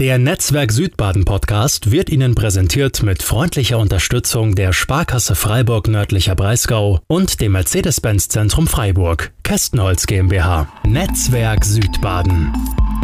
Der Netzwerk Südbaden Podcast wird Ihnen präsentiert mit freundlicher Unterstützung der Sparkasse Freiburg nördlicher Breisgau und dem Mercedes-Benz Zentrum Freiburg, Kästenholz GmbH. Netzwerk Südbaden.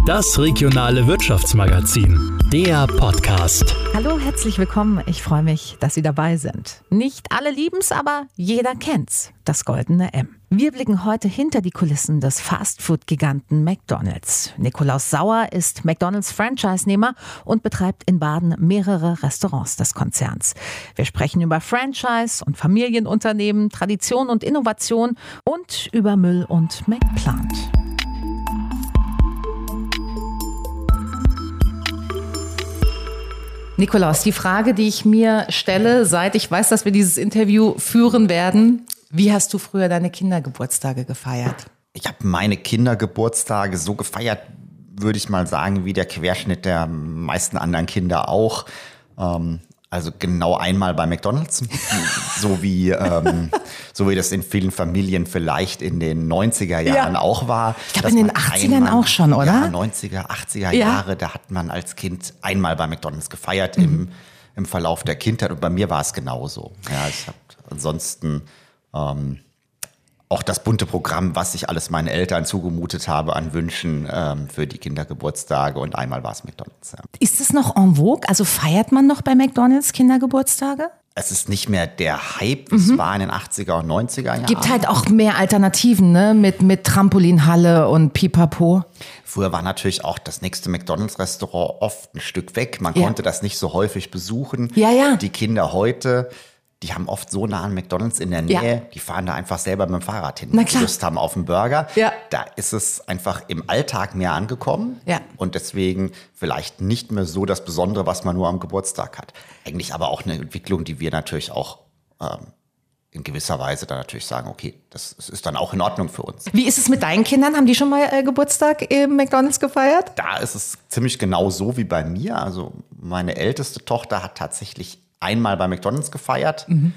Das regionale Wirtschaftsmagazin. Der Podcast. Hallo, herzlich willkommen. Ich freue mich, dass Sie dabei sind. Nicht alle lieben's, aber jeder kennt's. Das goldene M. Wir blicken heute hinter die Kulissen des Fastfood-Giganten McDonald's. Nikolaus Sauer ist McDonald's Franchise-Nehmer und betreibt in Baden mehrere Restaurants des Konzerns. Wir sprechen über Franchise und Familienunternehmen, Tradition und Innovation und über Müll und McPlant. Nikolaus, die Frage, die ich mir stelle, seit ich weiß, dass wir dieses Interview führen werden, wie hast du früher deine Kindergeburtstage gefeiert? Ich habe meine Kindergeburtstage so gefeiert, würde ich mal sagen, wie der Querschnitt der meisten anderen Kinder auch. Ähm, also genau einmal bei McDonald's, so wie, ähm, so wie das in vielen Familien vielleicht in den 90er Jahren ja. auch war. Ich glaube in den 80ern einmal, auch schon, oder? Ja, 90er, 80er ja. Jahre, da hat man als Kind einmal bei McDonald's gefeiert mhm. im, im Verlauf der Kindheit und bei mir war es genauso. Ja, ich habe ansonsten ähm, auch das bunte Programm, was ich alles meinen Eltern zugemutet habe an Wünschen ähm, für die Kindergeburtstage und einmal war es McDonalds. Ja. Ist es noch en vogue? Also feiert man noch bei McDonalds Kindergeburtstage? Es ist nicht mehr der Hype, mhm. es war in den 80er und 90er Jahren. Gibt halt auch mehr Alternativen, ne? Mit, mit Trampolinhalle und Pipapo. Früher war natürlich auch das nächste McDonalds-Restaurant oft ein Stück weg. Man ja. konnte das nicht so häufig besuchen. Ja, ja. Die Kinder heute die haben oft so nah an McDonalds in der Nähe, ja. die fahren da einfach selber mit dem Fahrrad hin. Na klar. Lust haben auf einen Burger. Ja. Da ist es einfach im Alltag mehr angekommen. Ja. Und deswegen vielleicht nicht mehr so das Besondere, was man nur am Geburtstag hat. Eigentlich aber auch eine Entwicklung, die wir natürlich auch ähm, in gewisser Weise dann natürlich sagen, okay, das ist dann auch in Ordnung für uns. Wie ist es mit deinen Kindern? Haben die schon mal äh, Geburtstag im McDonalds gefeiert? Da ist es ziemlich genau so wie bei mir. Also meine älteste Tochter hat tatsächlich einmal bei McDonald's gefeiert. Mhm.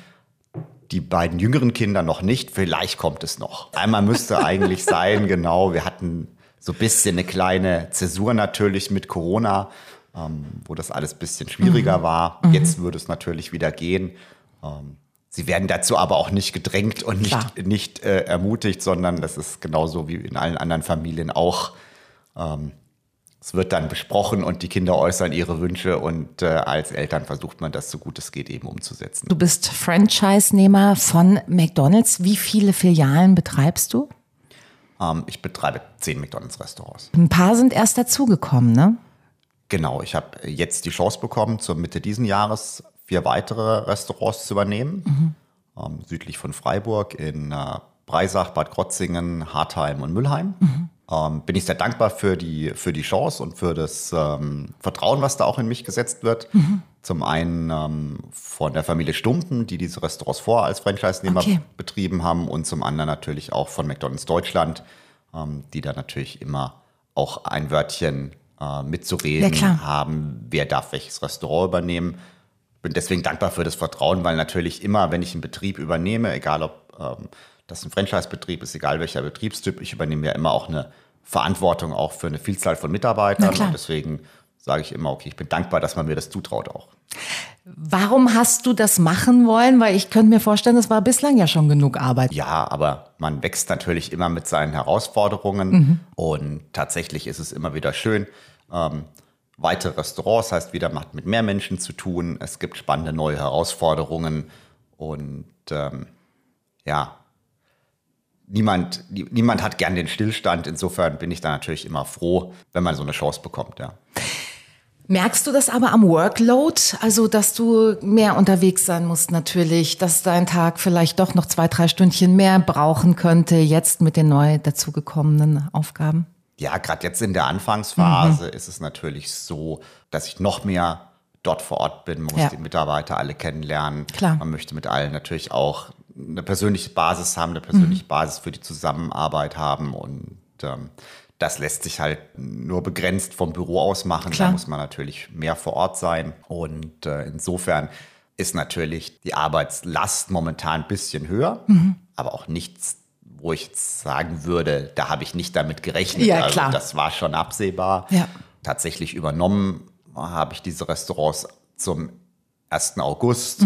Die beiden jüngeren Kinder noch nicht. Vielleicht kommt es noch. Einmal müsste eigentlich sein, genau. Wir hatten so ein bisschen eine kleine Zäsur natürlich mit Corona, ähm, wo das alles ein bisschen schwieriger mhm. war. Mhm. Jetzt würde es natürlich wieder gehen. Ähm, sie werden dazu aber auch nicht gedrängt und nicht, nicht äh, ermutigt, sondern das ist genauso wie in allen anderen Familien auch. Ähm, es wird dann besprochen und die Kinder äußern ihre Wünsche und äh, als Eltern versucht man das so gut es geht eben umzusetzen. Du bist Franchise-Nehmer von McDonald's. Wie viele Filialen betreibst du? Ähm, ich betreibe zehn McDonald's-Restaurants. Ein paar sind erst dazugekommen, ne? Genau, ich habe jetzt die Chance bekommen, zur Mitte diesen Jahres vier weitere Restaurants zu übernehmen. Mhm. Ähm, südlich von Freiburg in äh, Breisach, Bad Krotzingen, Hartheim und Müllheim. Mhm ähm, bin ich sehr dankbar für die, für die Chance und für das ähm, Vertrauen, was da auch in mich gesetzt wird. Mhm. Zum einen ähm, von der Familie Stumpen, die diese Restaurants vor als Franchise-Nehmer okay. betrieben haben und zum anderen natürlich auch von McDonald's Deutschland, ähm, die da natürlich immer auch ein Wörtchen äh, mitzureden ja, haben, wer darf welches Restaurant übernehmen. Bin deswegen dankbar für das Vertrauen, weil natürlich immer, wenn ich einen Betrieb übernehme, egal ob ähm, das ein Franchise-Betrieb ist, egal welcher Betriebstyp. Ich übernehme ja immer auch eine Verantwortung auch für eine Vielzahl von Mitarbeitern. Und deswegen sage ich immer, okay, ich bin dankbar, dass man mir das zutraut auch. Warum hast du das machen wollen? Weil ich könnte mir vorstellen, das war bislang ja schon genug Arbeit. Ja, aber man wächst natürlich immer mit seinen Herausforderungen mhm. und tatsächlich ist es immer wieder schön. Ähm, weitere Restaurants heißt wieder, macht mit mehr Menschen zu tun. Es gibt spannende neue Herausforderungen und ähm, ja, niemand, niemand hat gern den Stillstand. Insofern bin ich da natürlich immer froh, wenn man so eine Chance bekommt, ja. Merkst du das aber am Workload? Also, dass du mehr unterwegs sein musst natürlich, dass dein Tag vielleicht doch noch zwei, drei Stündchen mehr brauchen könnte, jetzt mit den neu dazugekommenen Aufgaben? Ja, gerade jetzt in der Anfangsphase mhm. ist es natürlich so, dass ich noch mehr dort vor Ort bin, man muss ja. die Mitarbeiter alle kennenlernen. Klar. Man möchte mit allen natürlich auch eine persönliche Basis haben, eine persönliche mhm. Basis für die Zusammenarbeit haben und ähm, das lässt sich halt nur begrenzt vom Büro aus machen. Klar. Da muss man natürlich mehr vor Ort sein. Und äh, insofern ist natürlich die Arbeitslast momentan ein bisschen höher, mhm. aber auch nichts, wo ich jetzt sagen würde, da habe ich nicht damit gerechnet. Ja, klar. Also das war schon absehbar. Ja tatsächlich übernommen habe ich diese Restaurants zum 1. August.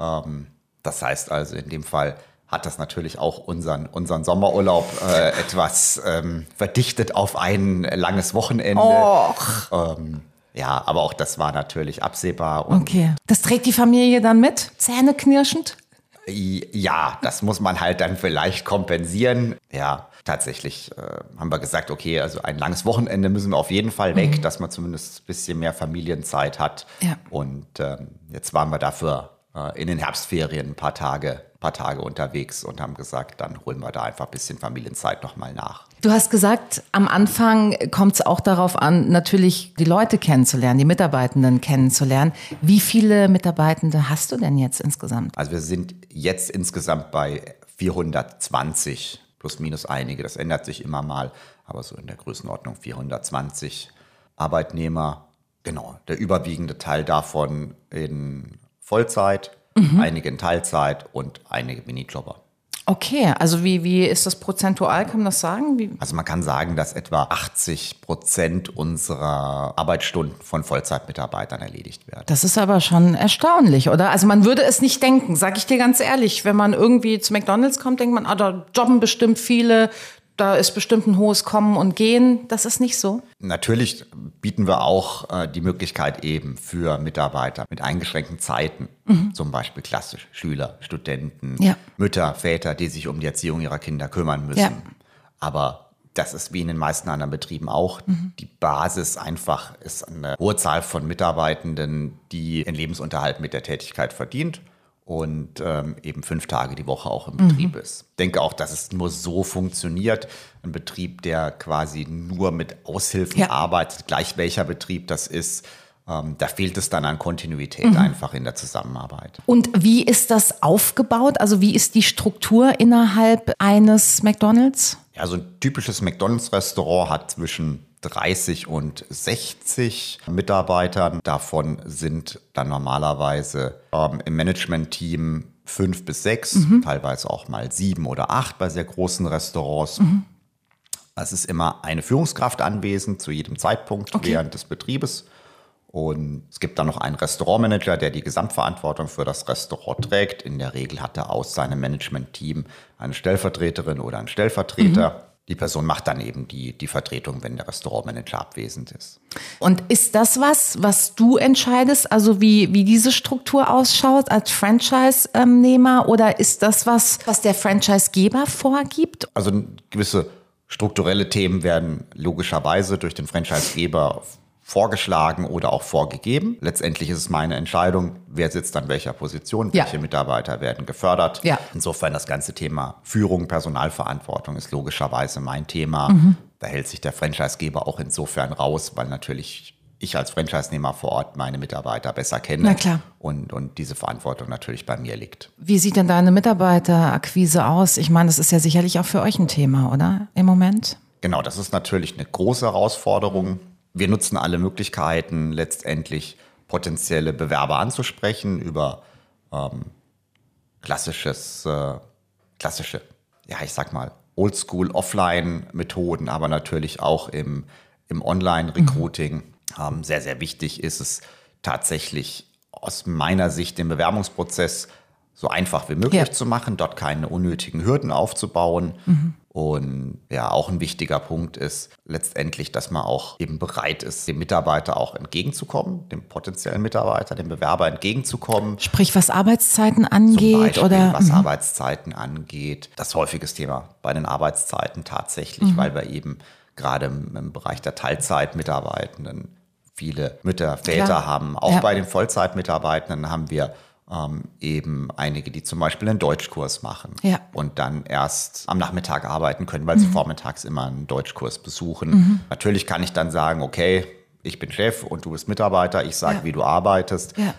Ähm, das heißt also in dem Fall hat das natürlich auch unseren, unseren Sommerurlaub äh, etwas ähm, verdichtet auf ein langes Wochenende. Ähm, ja, aber auch das war natürlich absehbar. Okay. Das trägt die Familie dann mit? Zähneknirschend? Ja, das muss man halt dann vielleicht kompensieren. Ja, tatsächlich äh, haben wir gesagt, okay, also ein langes Wochenende müssen wir auf jeden Fall weg, dass man zumindest ein bisschen mehr Familienzeit hat. Ja. Und ähm, jetzt waren wir dafür in den Herbstferien ein paar Tage, paar Tage unterwegs und haben gesagt, dann holen wir da einfach ein bisschen Familienzeit nochmal nach. Du hast gesagt, am Anfang kommt es auch darauf an, natürlich die Leute kennenzulernen, die Mitarbeitenden kennenzulernen. Wie viele Mitarbeitende hast du denn jetzt insgesamt? Also wir sind jetzt insgesamt bei 420 plus minus einige. Das ändert sich immer mal, aber so in der Größenordnung 420 Arbeitnehmer. Genau, der überwiegende Teil davon in Vollzeit, einige in Teilzeit und einige Minijobber. Okay, also wie, wie ist das prozentual, kann man das sagen? Wie, Also man kann sagen, dass etwa 80 Prozent unserer Arbeitsstunden von Vollzeitmitarbeitern erledigt werden. das ist aber schon erstaunlich, oder? Also man würde es nicht denken, sag ich dir ganz ehrlich. Wenn man irgendwie zu McDonalds kommt, denkt man, ah, da jobben bestimmt viele, da ist bestimmt ein hohes Kommen und Gehen. Das ist nicht so. Natürlich bieten wir auch äh, die Möglichkeit eben für Mitarbeiter mit eingeschränkten Zeiten, zum Beispiel klassisch Schüler, Studenten, Ja. Mütter, Väter, die sich um die Erziehung ihrer Kinder kümmern müssen. Ja. Aber das ist wie in den meisten anderen Betrieben auch. Die Basis einfach ist eine hohe Zahl von Mitarbeitenden, die ihren Lebensunterhalt mit der Tätigkeit verdient und ähm, eben fünf Tage die Woche auch im Betrieb ist. Ich denke auch, dass es nur so funktioniert. Ein Betrieb, der quasi nur mit Aushilfen Ja. arbeitet, gleich welcher Betrieb das ist, ähm, da fehlt es dann an Kontinuität einfach in der Zusammenarbeit. Und wie ist das aufgebaut? Also wie ist die Struktur innerhalb eines McDonalds? Ja, so ein typisches McDonalds-Restaurant hat zwischen 30 und 60 Mitarbeitern. Davon sind dann normalerweise ähm, im Management-Team fünf bis sechs, teilweise auch mal sieben oder acht bei sehr großen Restaurants. Es ist immer eine Führungskraft anwesend zu jedem Zeitpunkt Okay. während des Betriebes. Und es gibt dann noch einen Restaurantmanager, der die Gesamtverantwortung für das Restaurant trägt. In der Regel hat er aus seinem Management-Team eine Stellvertreterin oder einen Stellvertreter. Die Person macht dann eben die, die Vertretung, wenn der Restaurantmanager abwesend ist. Und ist das was, was du entscheidest, also wie, wie diese Struktur ausschaut als Franchise-Nehmer oder ist das was, was der Franchisegeber vorgibt? Also gewisse strukturelle Themen werden logischerweise durch den Franchisegeber vorgeschlagen oder auch vorgegeben. Letztendlich ist es meine Entscheidung, wer sitzt an welcher Position, Ja. welche Mitarbeiter werden gefördert. Ja. Insofern das ganze Thema Führung, Personalverantwortung ist logischerweise mein Thema. Mhm. Da hält sich der Franchisegeber auch insofern raus, weil natürlich ich als Franchise-Nehmer vor Ort meine Mitarbeiter besser kenne Na klar. Und, und diese Verantwortung natürlich bei mir liegt. Wie sieht denn deine Mitarbeiterakquise aus? Ich meine, das ist ja sicherlich auch für euch ein Thema, oder? Im Moment? Genau, das ist natürlich eine große Herausforderung. Wir nutzen alle Möglichkeiten, letztendlich potenzielle Bewerber anzusprechen über ähm, klassisches, äh, klassische, ja, ich sag mal, Oldschool-Offline-Methoden, aber natürlich auch im, im Online-Recruiting. Ähm, sehr, sehr wichtig ist es tatsächlich aus meiner Sicht den Bewerbungsprozess so einfach wie möglich Ja. zu machen, dort keine unnötigen Hürden aufzubauen. Und ja, auch ein wichtiger Punkt ist letztendlich, dass man auch eben bereit ist, dem Mitarbeiter auch entgegenzukommen, dem potenziellen Mitarbeiter, dem Bewerber entgegenzukommen. Sprich, was Arbeitszeiten angeht Beispiel, oder was Mhm. Arbeitszeiten angeht. Das häufiges Thema bei den Arbeitszeiten tatsächlich, Mhm. weil wir eben gerade im, im Bereich der Teilzeitmitarbeitenden viele Mütter, Väter Klar. haben. Auch Ja. bei den Vollzeitmitarbeitenden haben wir ähm, eben einige, die zum Beispiel einen Deutschkurs machen Ja. und dann erst am Nachmittag arbeiten können, Mhm. weil sie vormittags immer einen Deutschkurs besuchen. Natürlich kann ich dann sagen, okay, ich bin Chef und du bist Mitarbeiter, ich sage, Ja. wie du arbeitest. Ja.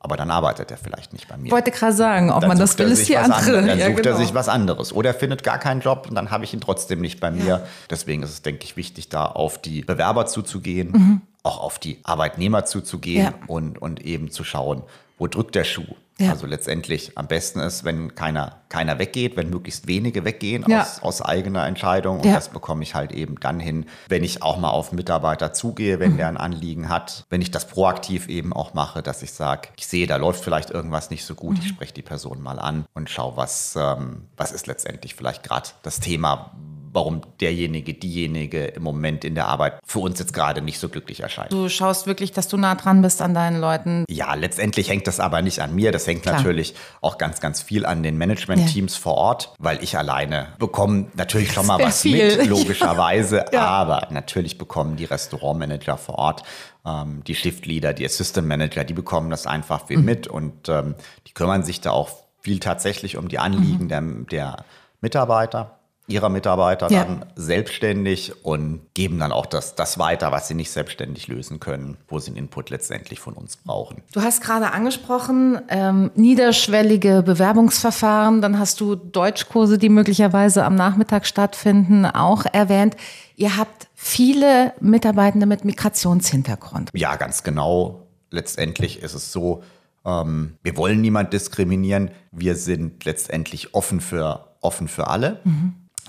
Aber dann arbeitet er vielleicht nicht bei mir. Ich wollte gerade sagen, ob Dann man das sucht er will, ist sich die andere. anderes. Dann Ja, sucht er genau. sich was anderes. Oder er findet gar keinen Job und dann habe ich ihn trotzdem nicht bei mir. Deswegen ist es, denke ich, wichtig, da auf die Bewerber zuzugehen. Mhm. auch auf die Arbeitnehmer zuzugehen und, und eben zu schauen, wo drückt der Schuh. Ja. Also letztendlich am besten ist, wenn keiner, keiner weggeht, wenn möglichst wenige weggehen Ja. aus, aus eigener Entscheidung. Und Ja. das bekomme ich halt eben dann hin, wenn ich auch mal auf Mitarbeiter zugehe, Mhm. wenn der ein Anliegen hat, wenn ich das proaktiv eben auch mache, dass ich sage, ich sehe, da läuft vielleicht irgendwas nicht so gut, Mhm. ich spreche die Person mal an und schaue, was, ähm, was ist letztendlich vielleicht gerade das Thema, warum derjenige, diejenige im Moment in der Arbeit für uns jetzt gerade nicht so glücklich erscheint. Du schaust wirklich, dass du nah dran bist an deinen Leuten. Ja, letztendlich hängt das aber nicht an mir. Das hängt Klar. natürlich auch ganz, ganz viel an den Management-Teams vor Ort, weil ich alleine bekomme natürlich schon mal was viel. mit, logischerweise. Ja. Aber natürlich bekommen die Restaurantmanager vor Ort, ähm, die Shift-Leader, die Assistant Manager, die bekommen das einfach viel mit und ähm, die kümmern sich da auch viel tatsächlich um die Anliegen der, der Mitarbeiter ihrer Mitarbeiter Ja. dann selbstständig und geben dann auch das, das weiter, was sie nicht selbstständig lösen können, wo sie einen Input letztendlich von uns brauchen. Du hast gerade angesprochen, ähm, niederschwellige Bewerbungsverfahren. Dann hast du Deutschkurse, die möglicherweise am Nachmittag stattfinden, auch erwähnt. Ihr habt viele Mitarbeitende mit Migrationshintergrund. Ja, ganz genau. Letztendlich ist es so, ähm, wir wollen niemand diskriminieren. Wir sind letztendlich offen für, offen für alle.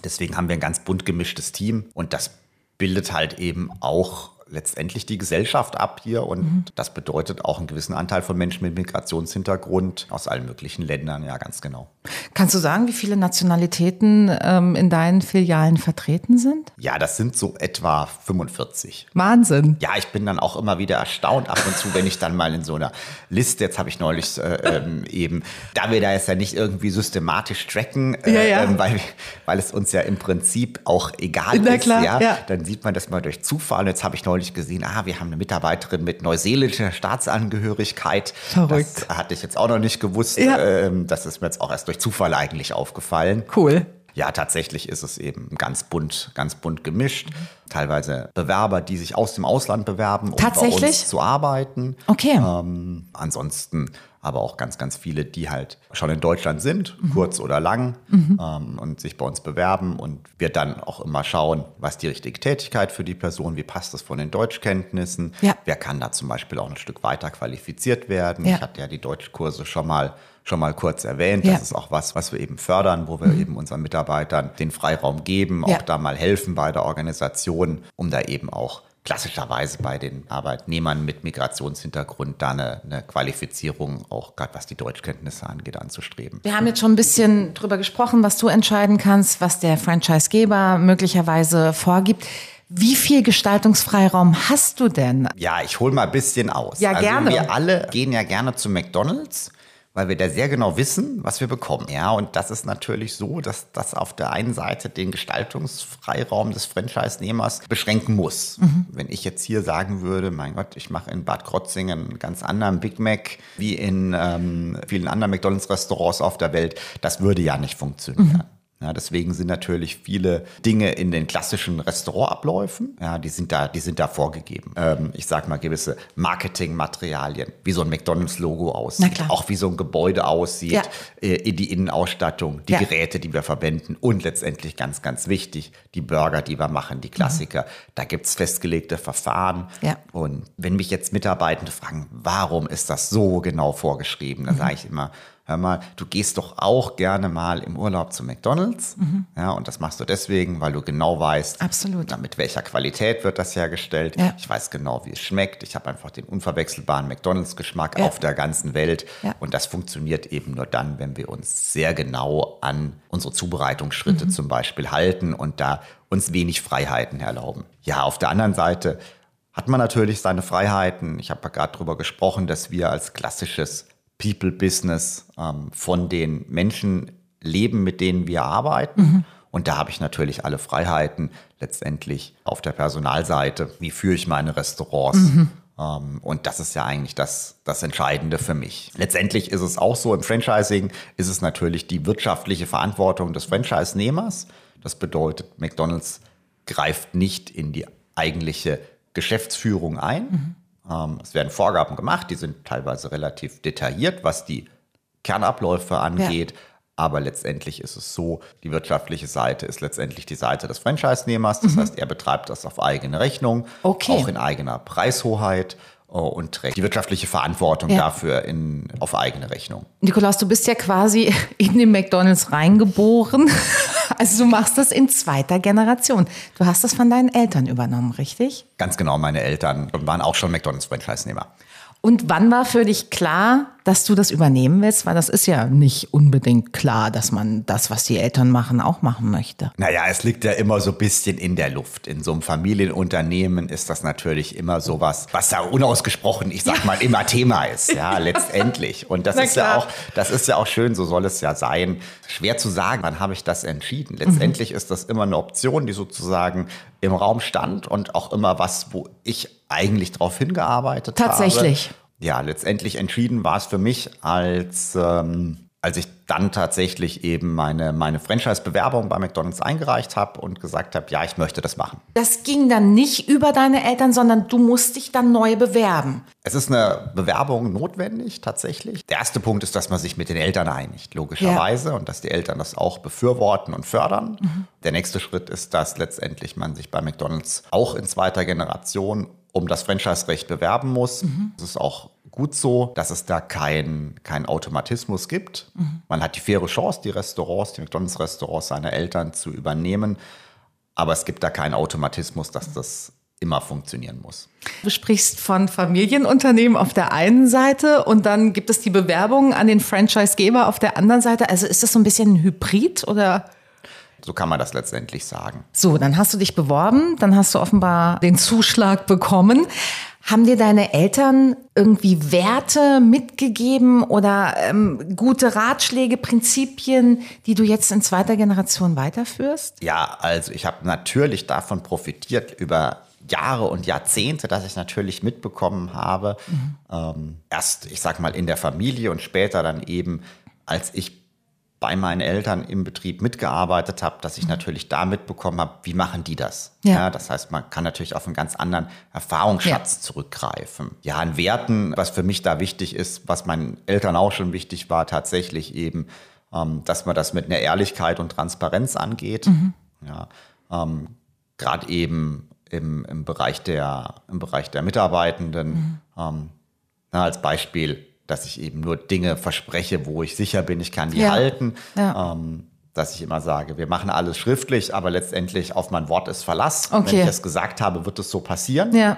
Deswegen haben wir ein ganz bunt gemischtes Team und das bildet halt eben auch letztendlich die Gesellschaft ab hier und das bedeutet auch einen gewissen Anteil von Menschen mit Migrationshintergrund aus allen möglichen Ländern, ja, ganz genau. Kannst du sagen, wie viele Nationalitäten ähm, in deinen Filialen vertreten sind? Ja, das sind so etwa 45. Wahnsinn. Ja, ich bin dann auch immer wieder erstaunt ab und zu, wenn ich dann mal in so einer Liste, jetzt habe ich neulich äh, ähm, eben, da wir da jetzt ja nicht irgendwie systematisch tracken, äh, Ja, ja. Ähm, weil, weil es uns ja im Prinzip auch egal ist, klar, ja, ja. dann sieht man das mal durch Zufall. Und jetzt habe ich neulich gesehen, ah, wir haben eine Mitarbeiterin mit neuseeländischer Staatsangehörigkeit. Verrückt. Das hatte ich jetzt auch noch nicht gewusst. Ja. Ähm, das ist mir jetzt auch erst durch Zufall eigentlich aufgefallen. Cool. Ja, tatsächlich ist es eben ganz bunt, ganz bunt gemischt. Teilweise Bewerber, die sich aus dem Ausland bewerben, um bei uns zu arbeiten. Okay. Ähm, ansonsten aber auch ganz, ganz viele, die halt schon in Deutschland sind, Mhm. kurz oder lang, ähm, und sich bei uns bewerben. Und wir dann auch immer schauen, was die richtige Tätigkeit für die Person, wie passt das von den Deutschkenntnissen, Ja. wer kann da zum Beispiel auch ein Stück weiter qualifiziert werden. Ja. Ich hatte ja die Deutschkurse schon mal schon mal kurz erwähnt. Ja. Das ist auch was, was wir eben fördern, wo wir eben unseren Mitarbeitern den Freiraum geben, auch da mal helfen bei der Organisation, um da eben auch klassischerweise bei den Arbeitnehmern mit Migrationshintergrund da eine, eine Qualifizierung, auch gerade was die Deutschkenntnisse angeht, anzustreben. Wir haben jetzt schon ein bisschen drüber gesprochen, was du entscheiden kannst, was der Franchisegeber möglicherweise vorgibt. Wie viel Gestaltungsfreiraum hast du denn? Ja, ich hole mal ein bisschen aus. Ja, also gerne. Wir alle gehen ja gerne zu McDonalds, weil wir da sehr genau wissen, was wir bekommen. Ja, und das ist natürlich so, dass das auf der einen Seite den Gestaltungsfreiraum des Franchise-Nehmers beschränken muss. Mhm. Wenn ich jetzt hier sagen würde, mein Gott, ich mache in Bad Krotzingen einen ganz anderen Big Mac wie in ähm, vielen anderen McDonalds-Restaurants auf der Welt, das würde ja nicht funktionieren. Mhm. Ja, deswegen sind natürlich viele Dinge in den klassischen Restaurantabläufen, ja, die sind da, die sind da vorgegeben. Ähm, ich sag mal gewisse Marketingmaterialien, wie so ein McDonalds-Logo Na aussieht, auch wie so ein Gebäude aussieht, Ja. äh, die Innenausstattung, die Ja. Geräte, die wir verwenden und letztendlich ganz, ganz wichtig, die Burger, die wir machen, die Klassiker. Da gibt's festgelegte Verfahren. Mhm. Ja. Und wenn mich jetzt Mitarbeitende fragen, warum ist das so genau vorgeschrieben, dann Mhm. sage ich immer, hör mal, du gehst doch auch gerne mal im Urlaub zu McDonalds. Ja, und das machst du deswegen, weil du genau weißt, Mhm. Absolut. mit welcher Qualität wird das hergestellt. Ja. Ich weiß genau, wie es schmeckt. Ich habe einfach den unverwechselbaren McDonalds-Geschmack Ja. auf der ganzen Welt. Ja. Und das funktioniert eben nur dann, wenn wir uns sehr genau an unsere Zubereitungsschritte zum Beispiel halten und da uns wenig Freiheiten erlauben. Ja, auf der anderen Seite hat man natürlich seine Freiheiten. Ich habe gerade darüber gesprochen, dass wir als klassisches People-Business ähm, von den Menschen leben, mit denen wir arbeiten. Und da habe ich natürlich alle Freiheiten letztendlich auf der Personalseite. Wie führe ich meine Restaurants? Ähm, und das ist ja eigentlich das, das Entscheidende für mich. Letztendlich ist es auch so, im Franchising ist es natürlich die wirtschaftliche Verantwortung des Franchise-Nehmers. Das bedeutet, McDonald's greift nicht in die eigentliche Geschäftsführung ein. Ähm, es werden Vorgaben gemacht, die sind teilweise relativ detailliert, was die Kernabläufe angeht. Aber letztendlich ist es so, die wirtschaftliche Seite ist letztendlich die Seite des Franchise-Nehmers. Das mhm. heißt, er betreibt das auf eigene Rechnung, okay. auch in eigener Preishoheit und trägt die wirtschaftliche Verantwortung ja. dafür in, auf eigene Rechnung. Nikolaus, du bist ja quasi in den McDonalds reingeboren. Also du machst das in zweiter Generation. Du hast das von deinen Eltern übernommen, richtig? Ganz genau, meine Eltern waren auch schon McDonalds-Franchise-Nehmer. Und wann war für dich klar, dass du das übernehmen willst? Weil das ist ja nicht unbedingt klar, dass man das, was die Eltern machen, auch machen möchte. Naja, es liegt ja immer so ein bisschen in der Luft. In so einem Familienunternehmen ist das natürlich immer sowas, was da unausgesprochen, ich sag mal, immer Thema ist, ja, letztendlich. Und das ist ja auch, das ist ja auch schön, so soll es ja sein. Schwer zu sagen, wann habe ich das entschieden? Letztendlich mhm. ist das immer eine Option, die sozusagen im Raum stand und auch immer was, wo ich eigentlich darauf hingearbeitet Tatsächlich. habe. Tatsächlich. Ja, letztendlich entschieden war es für mich, als, ähm, als ich dann tatsächlich eben meine, meine Franchise-Bewerbung bei McDonalds eingereicht habe und gesagt habe, ja, ich möchte das machen. Das ging dann nicht über deine Eltern, sondern du musst dich dann neu bewerben. Es ist eine Bewerbung notwendig, tatsächlich. Der erste Punkt ist, dass man sich mit den Eltern einigt, logischerweise, ja. und dass die Eltern das auch befürworten und fördern. Mhm. Der nächste Schritt ist, dass letztendlich man sich bei McDonalds auch in zweiter Generation um das Franchise-Recht bewerben muss. Mhm. Das ist auch gut so, dass es da keinen kein Automatismus gibt. Mhm. Man hat die faire Chance, die Restaurants, die McDonalds-Restaurants seiner Eltern zu übernehmen. Aber es gibt da keinen Automatismus, dass das immer funktionieren muss. Du sprichst von Familienunternehmen auf der einen Seite und dann gibt es die Bewerbungen an den Franchisegeber auf der anderen Seite. Also ist das so ein bisschen ein Hybrid oder? So kann man das letztendlich sagen. So, dann hast du dich beworben, dann hast du offenbar den Zuschlag bekommen. Haben dir deine Eltern irgendwie Werte mitgegeben oder ähm, gute Ratschläge, Prinzipien, die du jetzt in zweiter Generation weiterführst? Ja, also ich habe natürlich davon profitiert über Jahre und Jahrzehnte, dass ich natürlich mitbekommen habe. Mhm. Ähm, erst, ich sag mal, in der Familie und später dann eben, als ich bei meinen Eltern im Betrieb mitgearbeitet habe, dass ich mhm. natürlich da mitbekommen habe, wie machen die das? Ja. ja. das heißt, man kann natürlich auf einen ganz anderen Erfahrungsschatz ja. zurückgreifen. Ja, an Werten, was für mich da wichtig ist, was meinen Eltern auch schon wichtig war, tatsächlich eben, ähm, dass man das mit einer Ehrlichkeit und Transparenz angeht. Mhm. Ja, ähm, gerade eben im, im, Bereich der, im Bereich der Mitarbeitenden. Mhm. Ähm, na, als Beispiel, dass ich eben nur Dinge verspreche, wo ich sicher bin, ich kann die ja. halten. Ja. Ähm, dass ich immer sage, wir machen alles schriftlich, aber letztendlich auf mein Wort ist Verlass. Okay. Wenn ich es gesagt habe, wird es so passieren. Ja.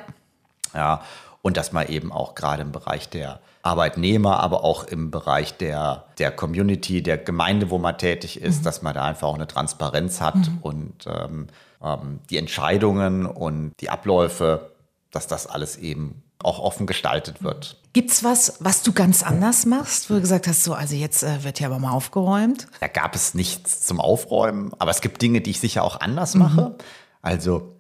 Ja. Und dass man eben auch gerade im Bereich der Arbeitnehmer, aber auch im Bereich der, der Community, der Gemeinde, wo man tätig ist, mhm. dass man da einfach auch eine Transparenz hat mhm. und ähm, ähm, die Entscheidungen und die Abläufe, dass das alles eben auch offen gestaltet wird. Gibt's was, was du ganz anders machst, wo du gesagt hast, so, also jetzt äh, wird hier aber mal aufgeräumt? Da gab es nichts zum Aufräumen, aber es gibt Dinge, die ich sicher auch anders mhm. mache. Also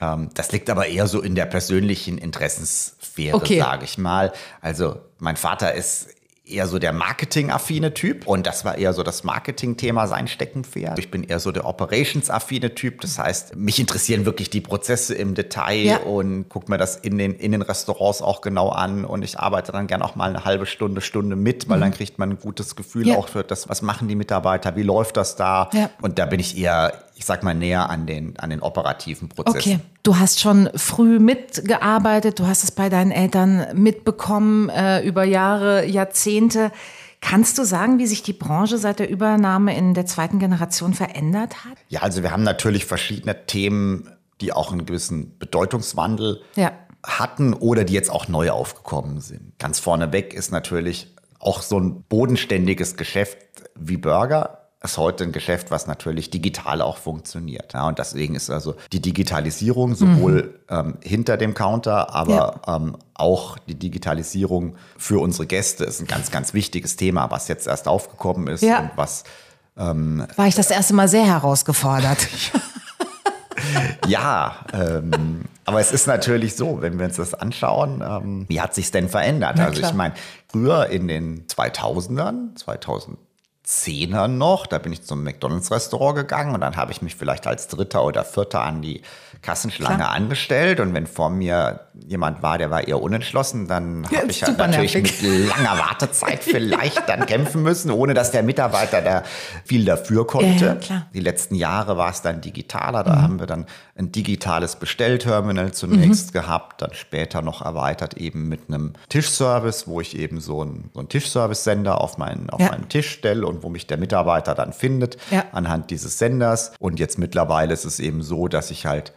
ähm, das liegt aber eher so in der persönlichen Interessenssphäre, okay. sage ich mal. Also mein Vater ist eher so der marketing-affine Typ und das war eher so das Marketing-Thema sein Steckenpferd. Ich bin eher so der Operations-affine Typ, das heißt, mich interessieren wirklich die Prozesse im Detail ja. und gucke mir das in den, in den Restaurants auch genau an und ich arbeite dann gerne auch mal eine halbe Stunde, Stunde mit, weil mhm. dann kriegt man ein gutes Gefühl ja. auch für das, was machen die Mitarbeiter, wie läuft das da ja. und da bin ich eher ich sag mal, näher an den, an den operativen Prozessen. Okay, du hast schon früh mitgearbeitet, du hast es bei deinen Eltern mitbekommen, äh, über Jahre, Jahrzehnte. Kannst du sagen, wie sich die Branche seit der Übernahme in der zweiten Generation verändert hat? Ja, also wir haben natürlich verschiedene Themen, die auch einen gewissen Bedeutungswandel ja. hatten oder die jetzt auch neu aufgekommen sind. Ganz vorneweg ist natürlich auch so ein bodenständiges Geschäft wie Burger ist heute ein Geschäft, was natürlich digital auch funktioniert. Ja, und deswegen ist also die Digitalisierung sowohl mhm. ähm, hinter dem Counter, aber ja. ähm, auch die Digitalisierung für unsere Gäste ist ein ganz, ganz wichtiges Thema, was jetzt erst aufgekommen ist ja. und was ähm, war ich das erste Mal sehr herausgefordert. ja, ähm, aber es ist natürlich so, wenn wir uns das anschauen, ähm, wie hat sich denn verändert? Na, also ich meine, früher in den 2000ern, 2000 Zehner noch, da bin ich zum McDonalds-Restaurant gegangen und dann habe ich mich vielleicht als Dritter oder Vierter an die Kassenschlange Klar. angestellt und wenn vor mir jemand war, der war eher unentschlossen, dann Ja, habe ich halt natürlich nervig. mit langer Wartezeit vielleicht dann kämpfen müssen, ohne dass der Mitarbeiter da viel dafür konnte. Ja. Die letzten Jahre war es dann digitaler, da haben wir dann ein digitales Bestellterminal zunächst gehabt, dann später noch erweitert eben mit einem Tischservice, wo ich eben so einen, so einen Tischservice-Sender auf meinen, auf Ja. meinen Tisch stelle und wo mich der Mitarbeiter dann findet Ja. anhand dieses Senders. Und jetzt mittlerweile ist es eben so, dass ich halt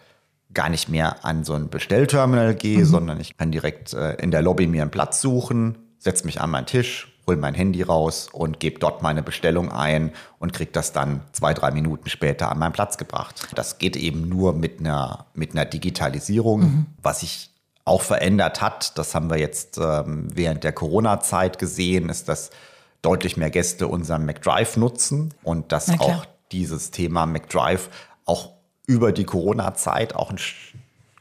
gar nicht mehr an so ein Bestellterminal gehe, Mhm. sondern ich kann direkt äh, in der Lobby mir einen Platz suchen, setze mich an meinen Tisch, hole mein Handy raus und gebe dort meine Bestellung ein und kriege das dann zwei, drei Minuten später an meinen Platz gebracht. Das geht eben nur mit einer, mit einer Digitalisierung, Mhm. was sich auch verändert hat. Das haben wir jetzt ähm, während der Corona-Zeit gesehen, ist, dass deutlich mehr Gäste unseren McDrive nutzen und dass auch dieses Thema McDrive auch über die Corona-Zeit auch ein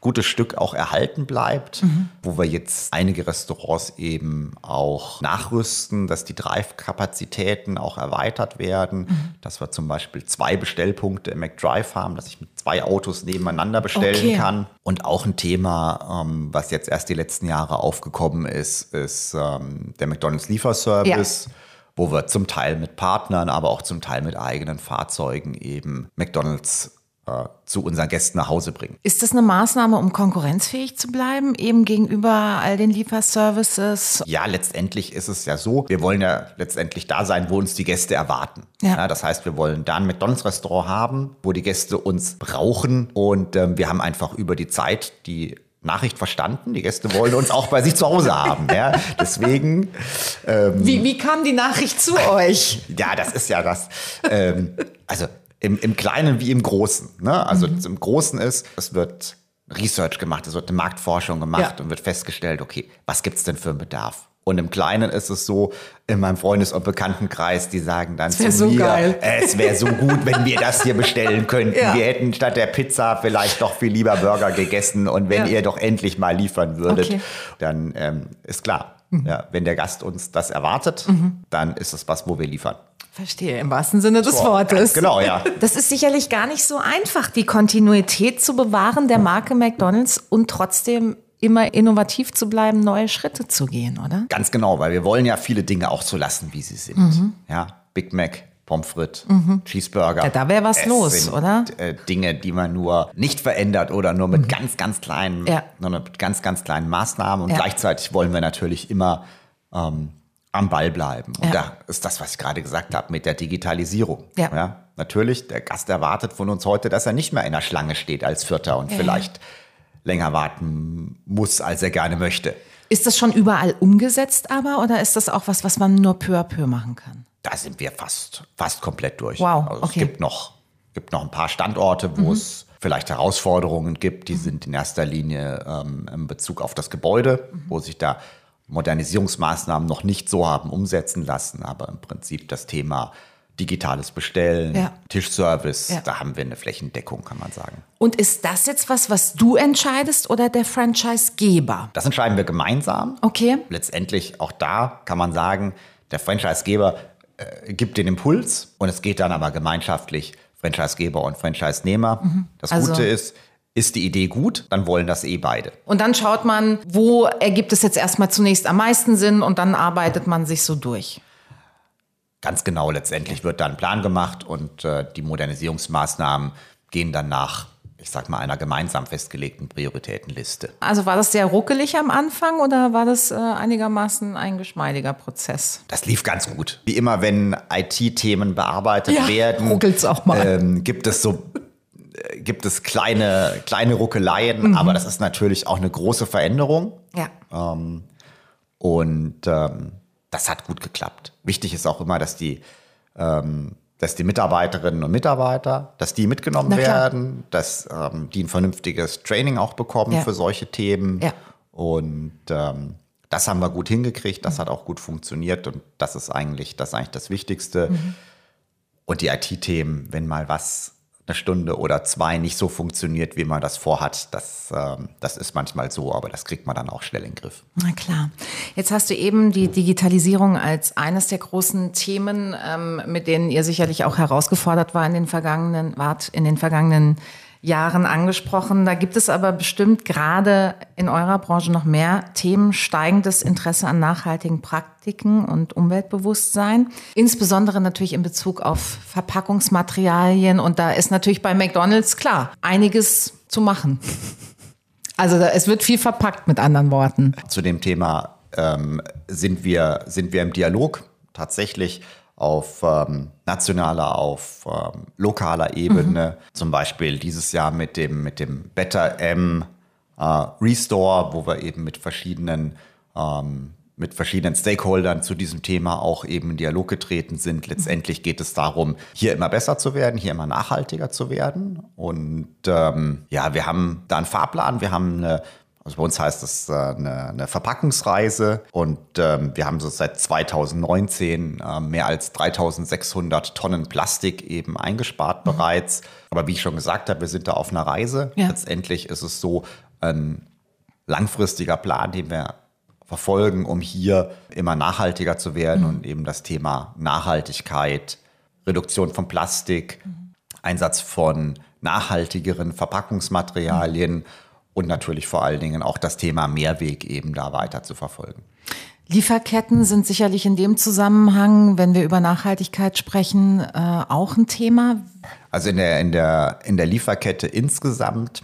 gutes Stück auch erhalten bleibt, wo wir jetzt einige Restaurants eben auch nachrüsten, dass die Drive-Kapazitäten auch erweitert werden, dass wir zum Beispiel zwei Bestellpunkte im McDrive haben, dass ich mit zwei Autos nebeneinander bestellen Okay. kann. Und auch ein Thema, ähm, was jetzt erst die letzten Jahre aufgekommen ist, ist ähm, der McDonald's Lieferservice wo wir zum Teil mit Partnern, aber auch zum Teil mit eigenen Fahrzeugen eben McDonald's zu unseren Gästen nach Hause bringen. Ist das eine Maßnahme, um konkurrenzfähig zu bleiben, eben gegenüber all den Lieferservices? Ja, letztendlich ist es ja so, wir wollen ja letztendlich da sein, wo uns die Gäste erwarten. Ja. das heißt, wir wollen da ein McDonald's-Restaurant haben, wo die Gäste uns brauchen und ähm, wir haben einfach über die Zeit die Nachricht verstanden. Die Gäste wollen uns auch bei sich zu Hause haben. Ja? Deswegen Wie, wie kam die Nachricht zu euch? Ja, das ist ja das. Ähm, also im, im Kleinen wie im Großen. Ne? Also im Großen ist, es wird Research gemacht, es wird eine Marktforschung gemacht Ja. und wird festgestellt, okay, was gibt's denn für einen Bedarf? Und im Kleinen ist es so, in meinem Freundes- und Bekanntenkreis, die sagen dann zu so mir, geil. es wäre so gut, wenn wir das hier bestellen könnten. Ja. Wir hätten statt der Pizza vielleicht doch viel lieber Burger gegessen und wenn Ja. ihr doch endlich mal liefern würdet, Okay. dann ähm, ist klar, ja, wenn der Gast uns das erwartet, dann ist es was, wo wir liefern. Verstehe, im wahrsten Sinne des So, Wortes. ganz genau, ja. Das ist sicherlich gar nicht so einfach, die Kontinuität zu bewahren der Marke McDonald's und trotzdem immer innovativ zu bleiben, neue Schritte zu gehen, oder? Ganz genau, weil wir wollen ja viele Dinge auch so lassen, wie sie sind. Ja, Big Mac, Pommes frites, Cheeseburger. Mhm. Ja, da wär was Es los, sind, oder? Äh, Dinge, die man nur nicht verändert oder nur mit ganz, ganz kleinen, Mhm. Ja. nur mit ganz, ganz kleinen Maßnahmen. Und Ja. gleichzeitig wollen wir natürlich immer ähm, am Ball bleiben. Und da ist das, was ich gerade gesagt habe, mit der Digitalisierung. Ja. Natürlich, der Gast erwartet von uns heute, dass er nicht mehr in der Schlange steht als Vierter und vielleicht länger warten muss, als er gerne möchte. Ist das schon überall umgesetzt aber oder ist das auch was, was man nur peu à peu machen kann? Da sind wir fast, fast komplett durch. Wow, Also okay. Es gibt noch, gibt noch ein paar Standorte, wo es vielleicht Herausforderungen gibt. Die sind in erster Linie ähm, in Bezug auf das Gebäude, wo sich da Modernisierungsmaßnahmen noch nicht so haben umsetzen lassen. Aber im Prinzip das Thema digitales Bestellen, Ja. Tischservice, Ja. da haben wir eine Flächendeckung, kann man sagen. Und ist das jetzt was, was du entscheidest oder der Franchisegeber? Das entscheiden wir gemeinsam. Okay. letztendlich auch da kann man sagen, der Franchisegeber äh, gibt den Impuls und es geht dann aber gemeinschaftlich Franchisegeber und Franchisenehmer. Das Also- Gute ist, ist die Idee gut, dann wollen das eh beide. Und dann schaut man, wo ergibt es jetzt erstmal zunächst am meisten Sinn und dann arbeitet man sich so durch. Ganz genau, letztendlich wird da ein Plan gemacht und äh, die Modernisierungsmaßnahmen gehen dann nach, ich sag mal, einer gemeinsam festgelegten Prioritätenliste. Also war das sehr ruckelig am Anfang oder war das äh, einigermaßen ein geschmeidiger Prozess? Das lief ganz gut. Wie immer, wenn IT-Themen bearbeitet Ja, werden, ruckelt's auch mal. Ähm, gibt es so äh, gibt es kleine, kleine Ruckeleien, Mhm. aber das ist natürlich auch eine große Veränderung Ja. und ähm, das hat gut geklappt. Wichtig ist auch immer, dass die, ähm, dass die Mitarbeiterinnen und Mitarbeiter, dass die mitgenommen Na werden, dass ähm, die ein vernünftiges Training auch bekommen Ja. für solche Themen. Ja. Und ähm, das haben wir gut hingekriegt, das hat auch gut funktioniert und das ist eigentlich das, ist eigentlich das Wichtigste. Mhm. Und die IT-Themen, wenn mal was eine Stunde oder zwei nicht so funktioniert, wie man das vorhat. Das, ähm, das ist manchmal so, aber das kriegt man dann auch schnell in den Griff. Na klar. Jetzt hast du eben die Digitalisierung als eines der großen Themen, ähm, mit denen ihr sicherlich auch herausgefordert war in den vergangenen, wart in den vergangenen Jahren angesprochen. Da gibt es aber bestimmt gerade in eurer Branche noch mehr Themen, steigendes Interesse an nachhaltigen Praktiken und Umweltbewusstsein. Insbesondere natürlich in Bezug auf Verpackungsmaterialien. Und da ist natürlich bei McDonald's klar, einiges zu machen. Also es wird viel verpackt mit anderen Worten. Zu dem Thema ähm, sind, wir, sind wir im Dialog tatsächlich auf ähm, nationaler, auf ähm, lokaler Ebene. Mhm. Zum Beispiel dieses Jahr mit dem, mit dem Better M äh, Restore, wo wir eben mit verschiedenen, ähm, mit verschiedenen Stakeholdern zu diesem Thema auch eben in Dialog getreten sind. Letztendlich geht es darum, hier immer besser zu werden, hier immer nachhaltiger zu werden. Und ähm, ja, wir haben da einen Fahrplan, wir haben eine also bei uns heißt das äh, eine, eine Verpackungsreise und ähm, wir haben so seit 2019 äh, mehr als 3600 Tonnen Plastik eben eingespart mhm. bereits. Aber wie ich schon gesagt habe, wir sind da auf einer Reise. Ja. Letztendlich ist es so ein langfristiger Plan, den wir verfolgen, um hier immer nachhaltiger zu werden mhm. und eben das Thema Nachhaltigkeit, Reduktion von Plastik, mhm. Einsatz von nachhaltigeren Verpackungsmaterialien mhm und natürlich vor allen Dingen auch das Thema Mehrweg eben da weiter zu verfolgen. Lieferketten sind sicherlich in dem Zusammenhang, wenn wir über Nachhaltigkeit sprechen, äh, auch ein Thema. Also in der, in, der, in der Lieferkette insgesamt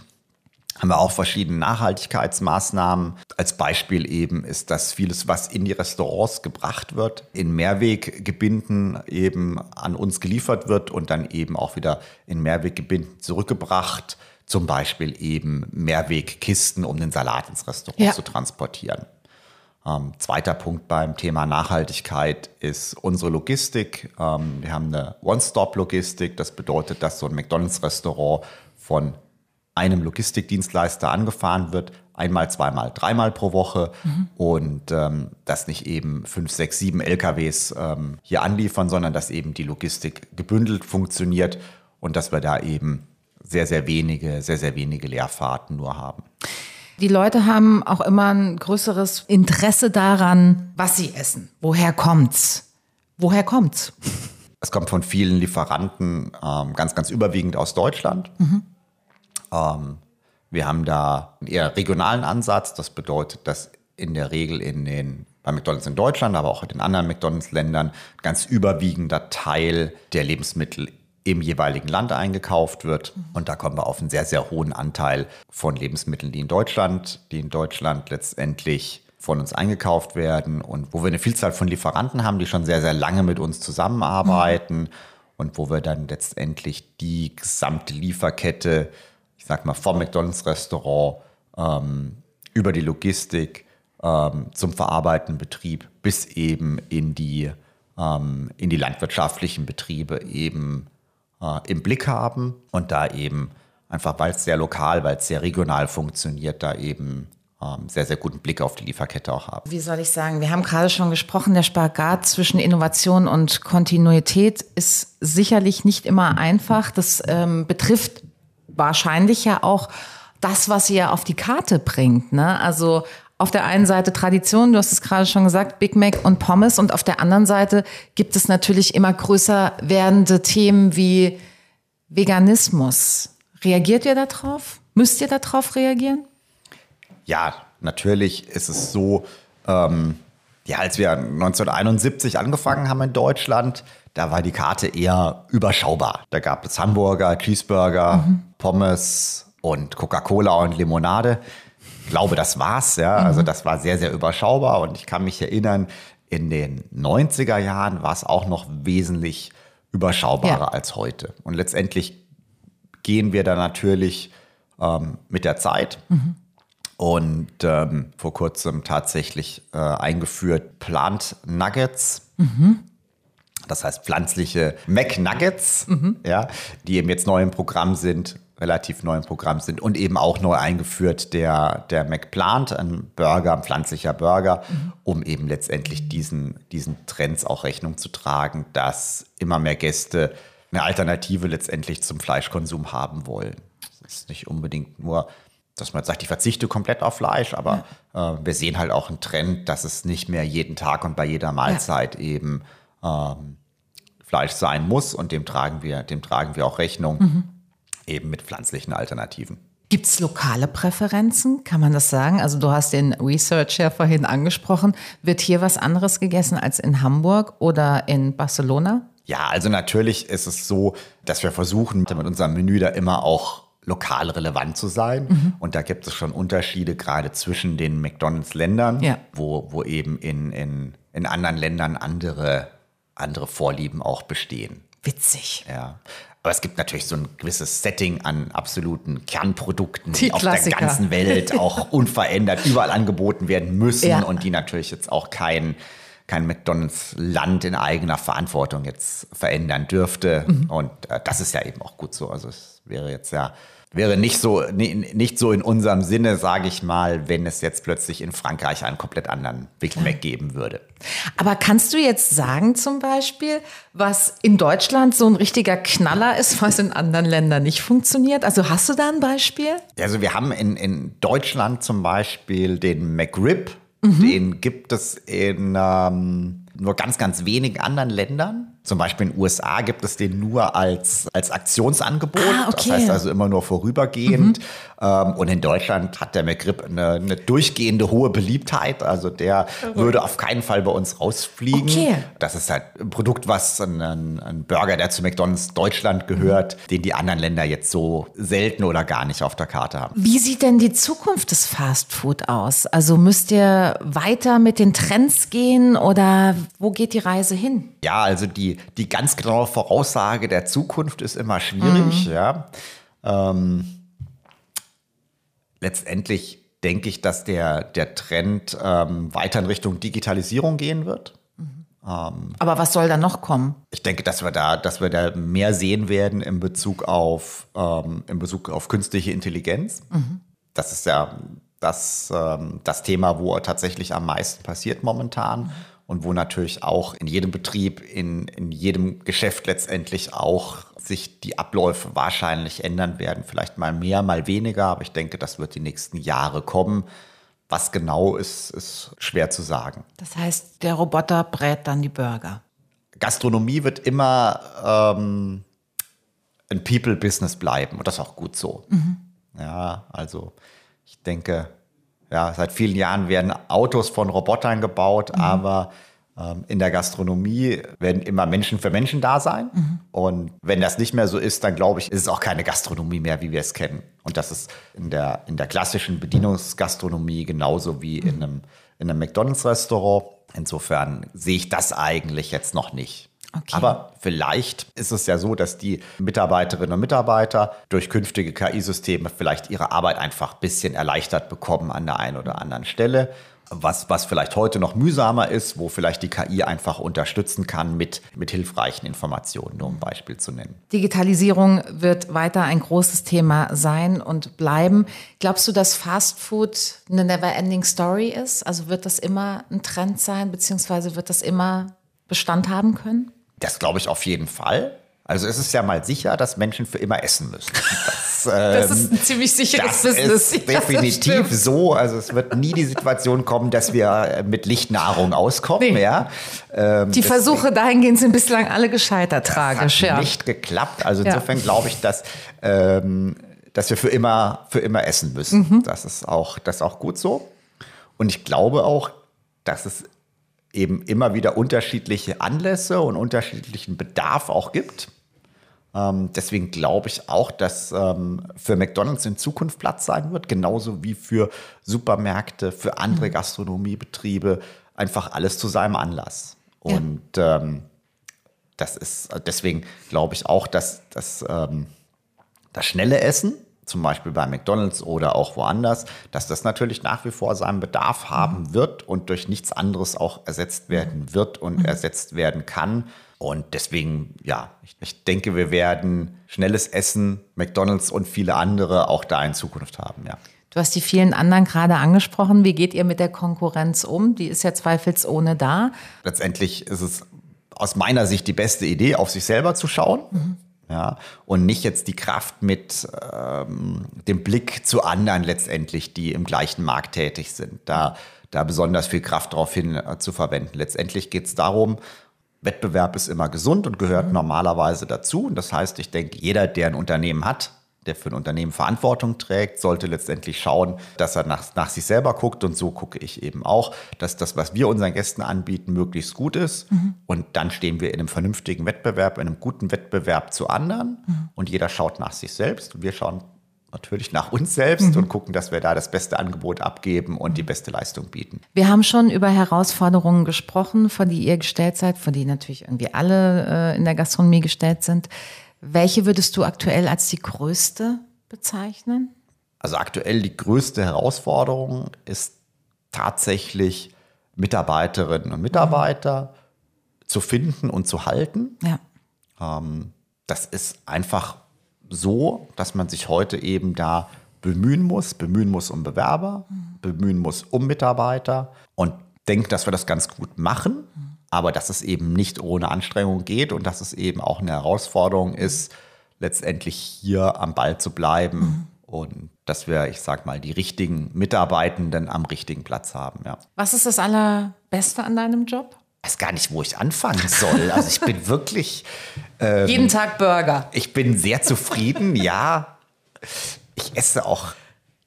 haben wir auch verschiedene Nachhaltigkeitsmaßnahmen. Als Beispiel eben ist, dass vieles, was in die Restaurants gebracht wird, in Mehrweggebinden eben an uns geliefert wird und dann eben auch wieder in Mehrweggebinden zurückgebracht zum Beispiel eben Mehrwegkisten, um den Salat ins Restaurant ja. zu transportieren. Ähm, zweiter Punkt beim Thema Nachhaltigkeit ist unsere Logistik. Ähm, wir haben eine One-Stop-Logistik. Das bedeutet, dass so ein McDonald's-Restaurant von einem Logistikdienstleister angefahren wird, einmal, zweimal, dreimal pro Woche mhm. und ähm, dass nicht eben fünf, sechs, sieben LKWs ähm, hier anliefern, sondern dass eben die Logistik gebündelt funktioniert und dass wir da eben sehr, sehr wenige, sehr, sehr wenige Leerfahrten nur haben. Die Leute haben auch immer ein größeres Interesse daran, was sie essen. Woher kommt's? Woher kommt's? Es kommt von vielen Lieferanten, ähm, ganz, ganz überwiegend aus Deutschland. Mhm. Ähm, wir haben da einen eher regionalen Ansatz. Das bedeutet, dass in der Regel in den bei McDonald's in Deutschland, aber auch in den anderen McDonald's-Ländern ganz überwiegender Teil der Lebensmittel im jeweiligen Land eingekauft wird. Und da kommen wir auf einen sehr, sehr hohen Anteil von Lebensmitteln, die in Deutschland, die in Deutschland letztendlich von uns eingekauft werden und wo wir eine Vielzahl von Lieferanten haben, die schon sehr, sehr lange mit uns zusammenarbeiten mhm. und wo wir dann letztendlich die gesamte Lieferkette, ich sag mal, vom McDonalds-Restaurant ähm, über die Logistik ähm, zum verarbeitenden Betrieb bis eben in die, ähm, in die landwirtschaftlichen Betriebe eben äh, im Blick haben und da eben einfach, weil es sehr lokal, weil es sehr regional funktioniert, da eben ähm, sehr, sehr guten Blick auf die Lieferkette auch haben. Wie soll ich sagen, wir haben gerade schon gesprochen, der Spagat zwischen Innovation und Kontinuität ist sicherlich nicht immer einfach. Das ähm, betrifft wahrscheinlich ja auch das, was ihr auf die Karte bringt. Ne? Also auf der einen Seite Tradition, du hast es gerade schon gesagt, Big Mac und Pommes und auf der anderen Seite gibt es natürlich immer größer werdende Themen wie Veganismus. Reagiert ihr darauf? Müsst ihr darauf reagieren? Ja, natürlich ist es so, ähm, ja, als wir 1971 angefangen haben in Deutschland, da war die Karte eher überschaubar. Da gab es Hamburger, Cheeseburger, mhm. Pommes und Coca-Cola und Limonade glaube, das war's. Ja. Also mhm. Also das war sehr, sehr überschaubar und ich kann mich erinnern, in den 90er Jahren war es auch noch wesentlich überschaubarer ja. als heute. Und letztendlich gehen wir da natürlich ähm, mit der Zeit. Mhm. Und ähm, vor kurzem tatsächlich äh, eingeführt Plant Nuggets. Mhm. Das heißt pflanzliche McNuggets, mhm. ja, die eben jetzt neu im Programm sind relativ neu im Programm sind und eben auch neu eingeführt der, der McPlant, ein Burger, ein pflanzlicher Burger, mhm. um eben letztendlich diesen, diesen Trends auch Rechnung zu tragen, dass immer mehr Gäste eine Alternative letztendlich zum Fleischkonsum haben wollen. Es ist nicht unbedingt nur, dass man sagt, ich verzichte komplett auf Fleisch, aber ja. äh, wir sehen halt auch einen Trend, dass es nicht mehr jeden Tag und bei jeder Mahlzeit ja. eben ähm, Fleisch sein muss und dem tragen wir, dem tragen wir auch Rechnung, mhm. Eben mit pflanzlichen Alternativen. Gibt es lokale Präferenzen? Kann man das sagen? Also du hast den Research ja vorhin angesprochen. Wird hier was anderes gegessen als in Hamburg oder in Barcelona? Ja, also natürlich ist es so, dass wir versuchen, mit unserem Menü da immer auch lokal relevant zu sein. Mhm. Und da gibt es schon Unterschiede, gerade zwischen den McDonalds-Ländern, ja. wo, wo eben in, in, in anderen Ländern andere, andere Vorlieben auch bestehen. Witzig. Ja. Aber es gibt natürlich so ein gewisses Setting an absoluten Kernprodukten, die, die auf der ganzen Welt auch unverändert überall angeboten werden müssen ja. und die natürlich jetzt auch kein, kein McDonalds-Land in eigener Verantwortung jetzt verändern dürfte. Mhm. Und äh, das ist ja eben auch gut so. Also es wäre jetzt ja wäre nicht so, nicht so in unserem Sinne, sage ich mal, wenn es jetzt plötzlich in Frankreich einen komplett anderen Big Mac geben würde. Aber kannst du jetzt sagen zum Beispiel, was in Deutschland so ein richtiger Knaller ist, was in anderen Ländern nicht funktioniert? Also hast du da ein Beispiel? Also wir haben in, in Deutschland zum Beispiel den McRib, mhm. den gibt es in ähm, nur ganz, ganz wenigen anderen Ländern. Zum Beispiel in den USA gibt es den nur als, als Aktionsangebot. Ah, okay. Das heißt also immer nur vorübergehend. Mhm. Ähm, und in Deutschland hat der McRib eine, eine durchgehende hohe Beliebtheit. Also der okay. würde auf keinen Fall bei uns rausfliegen. Okay. Das ist halt ein Produkt, was ein, ein Burger, der zu McDonalds Deutschland gehört, mhm. den die anderen Länder jetzt so selten oder gar nicht auf der Karte haben. Wie sieht denn die Zukunft des Fast Food aus? Also müsst ihr weiter mit den Trends gehen oder wo geht die Reise hin? Ja, also die die, ganz genaue Voraussage der Zukunft ist immer schwierig. Mhm. Ja. Ähm, letztendlich denke ich, dass der, der Trend ähm, weiter in Richtung Digitalisierung gehen wird. Mhm. Ähm, Aber was soll da noch kommen? Ich denke, dass wir da, dass wir da mehr sehen werden in Bezug auf, ähm, in Bezug auf künstliche Intelligenz. Mhm. Das ist ja das, ähm, das Thema, wo tatsächlich am meisten passiert momentan. Mhm und wo natürlich auch in jedem Betrieb, in, in jedem Geschäft letztendlich auch sich die Abläufe wahrscheinlich ändern werden. Vielleicht mal mehr, mal weniger, aber ich denke, das wird die nächsten Jahre kommen. Was genau ist, ist schwer zu sagen. Das heißt, der Roboter brät dann die Burger. Gastronomie wird immer ähm, ein People-Business bleiben und das ist auch gut so. Mhm. Ja, also ich denke, ja, seit vielen Jahren werden Autos von Robotern gebaut, mhm. aber ähm, in der Gastronomie werden immer Menschen für Menschen da sein. Mhm. Und wenn das nicht mehr so ist, dann glaube ich, ist es auch keine Gastronomie mehr, wie wir es kennen. Und das ist in der, in der klassischen Bedienungsgastronomie genauso wie mhm. in einem, in einem McDonalds-Restaurant. Insofern sehe ich das eigentlich jetzt noch nicht. Okay. Aber vielleicht ist es ja so, dass die Mitarbeiterinnen und Mitarbeiter durch künftige KI-Systeme vielleicht ihre Arbeit einfach ein bisschen erleichtert bekommen an der einen oder anderen Stelle. Was, was vielleicht heute noch mühsamer ist, wo vielleicht die KI einfach unterstützen kann mit, mit hilfreichen Informationen, nur um ein Beispiel zu nennen. Digitalisierung wird weiter ein großes Thema sein und bleiben. Glaubst du, dass Fast Food eine never-ending Story ist? Also wird das immer ein Trend sein, beziehungsweise wird das immer Bestand haben können? Das glaube ich auf jeden Fall. Also es ist ja mal sicher, dass Menschen für immer essen müssen. Das, ähm, das ist ein ziemlich sicheres das Business. Ist definitiv so. Also es wird nie die Situation kommen, dass wir mit Lichtnahrung auskommen. Nee. Ja. Ähm, die Versuche dahingehend sind bislang alle gescheitert, tragisch. Hat ja. nicht geklappt. Also insofern ja. glaube ich, dass, ähm, dass wir für immer, für immer essen müssen. Mhm. Das, ist auch, das ist auch gut so. Und ich glaube auch, dass es eben immer wieder unterschiedliche Anlässe und unterschiedlichen Bedarf auch gibt. Ähm, deswegen glaube ich auch, dass ähm, für McDonald's in Zukunft Platz sein wird, genauso wie für Supermärkte, für andere mhm. Gastronomiebetriebe, einfach alles zu seinem Anlass. Ja. Und ähm, das ist deswegen glaube ich auch, dass, dass ähm, das schnelle Essen zum Beispiel bei McDonald's oder auch woanders, dass das natürlich nach wie vor seinen Bedarf haben mhm. wird und durch nichts anderes auch ersetzt werden wird und mhm. ersetzt werden kann. Und deswegen, ja, ich, ich, denke, wir werden schnelles Essen, McDonald's und viele andere auch da in Zukunft haben, ja. Du hast die vielen anderen gerade angesprochen. Wie geht ihr mit der Konkurrenz um? Die ist ja zweifelsohne da. Letztendlich ist es aus meiner Sicht die beste Idee, auf sich selber zu schauen. Mhm. Ja, und nicht jetzt die Kraft mit ähm, dem Blick zu anderen letztendlich, die im gleichen Markt tätig sind, da, da besonders viel Kraft darauf hin äh, zu verwenden. Letztendlich geht es darum, Wettbewerb ist immer gesund und gehört mhm. normalerweise dazu. Und das heißt, ich denke, jeder, der ein Unternehmen hat, der für ein Unternehmen Verantwortung trägt, sollte letztendlich schauen, dass er nach, nach sich selber guckt. Und so gucke ich eben auch, dass das, was wir unseren Gästen anbieten, möglichst gut ist. Mhm. Und dann stehen wir in einem vernünftigen Wettbewerb, in einem guten Wettbewerb zu anderen. Mhm. Und jeder schaut nach sich selbst. Und wir schauen natürlich nach uns selbst mhm. und gucken, dass wir da das beste Angebot abgeben und die beste Leistung bieten. Wir haben schon über Herausforderungen gesprochen, vor die ihr gestellt seid, vor die natürlich irgendwie alle äh, in der Gastronomie gestellt sind. Welche würdest du aktuell als die größte bezeichnen? Also aktuell die größte Herausforderung ist tatsächlich Mitarbeiterinnen und Mitarbeiter zu finden und zu halten. Ja. Ähm, das ist einfach so, dass man sich heute eben da bemühen muss, bemühen muss um Bewerber, mhm. bemühen muss um Mitarbeiter und denkt, dass wir das ganz gut machen. Mhm aber dass es eben nicht ohne Anstrengung geht und dass es eben auch eine Herausforderung ist, letztendlich hier am Ball zu bleiben mhm. und dass wir, ich sag mal, die richtigen Mitarbeitenden am richtigen Platz haben. Ja. Was ist das Allerbeste an deinem Job? Ich weiß gar nicht, wo ich anfangen soll. Also ich bin wirklich. Ähm, Jeden Tag Burger. Ich bin sehr zufrieden, ja. Ich esse auch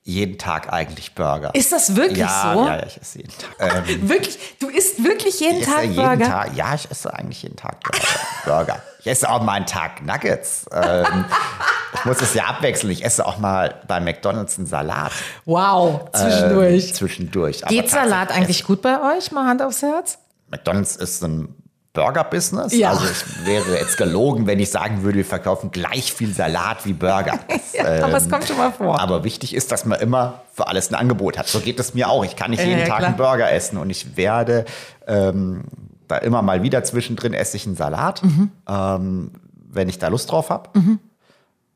jeden Tag eigentlich Burger. Ist das wirklich ja, so? Ja, ja, ich esse jeden Tag. Ähm, wirklich? Du isst wirklich jeden ich Tag jeden Burger? Tag, ja, ich esse eigentlich jeden Tag Burger. Ich esse auch mal einen Tag Nuggets. Ähm, ich muss es ja abwechseln. Ich esse auch mal bei McDonalds einen Salat. Wow, zwischendurch. Ähm, zwischendurch. Geht Salat eigentlich gut bei euch? Mal Hand aufs Herz. McDonalds ist ein Burger-Business. Ja. Also es wäre jetzt gelogen, wenn ich sagen würde, wir verkaufen gleich viel Salat wie Burger. Das, ja, ähm, aber es kommt schon mal vor. Aber wichtig ist, dass man immer für alles ein Angebot hat. So geht es mir auch. Ich kann nicht jeden ja, Tag klar. einen Burger essen und ich werde ähm, da immer mal wieder zwischendrin esse ich einen Salat, mhm. ähm, wenn ich da Lust drauf habe. Mhm.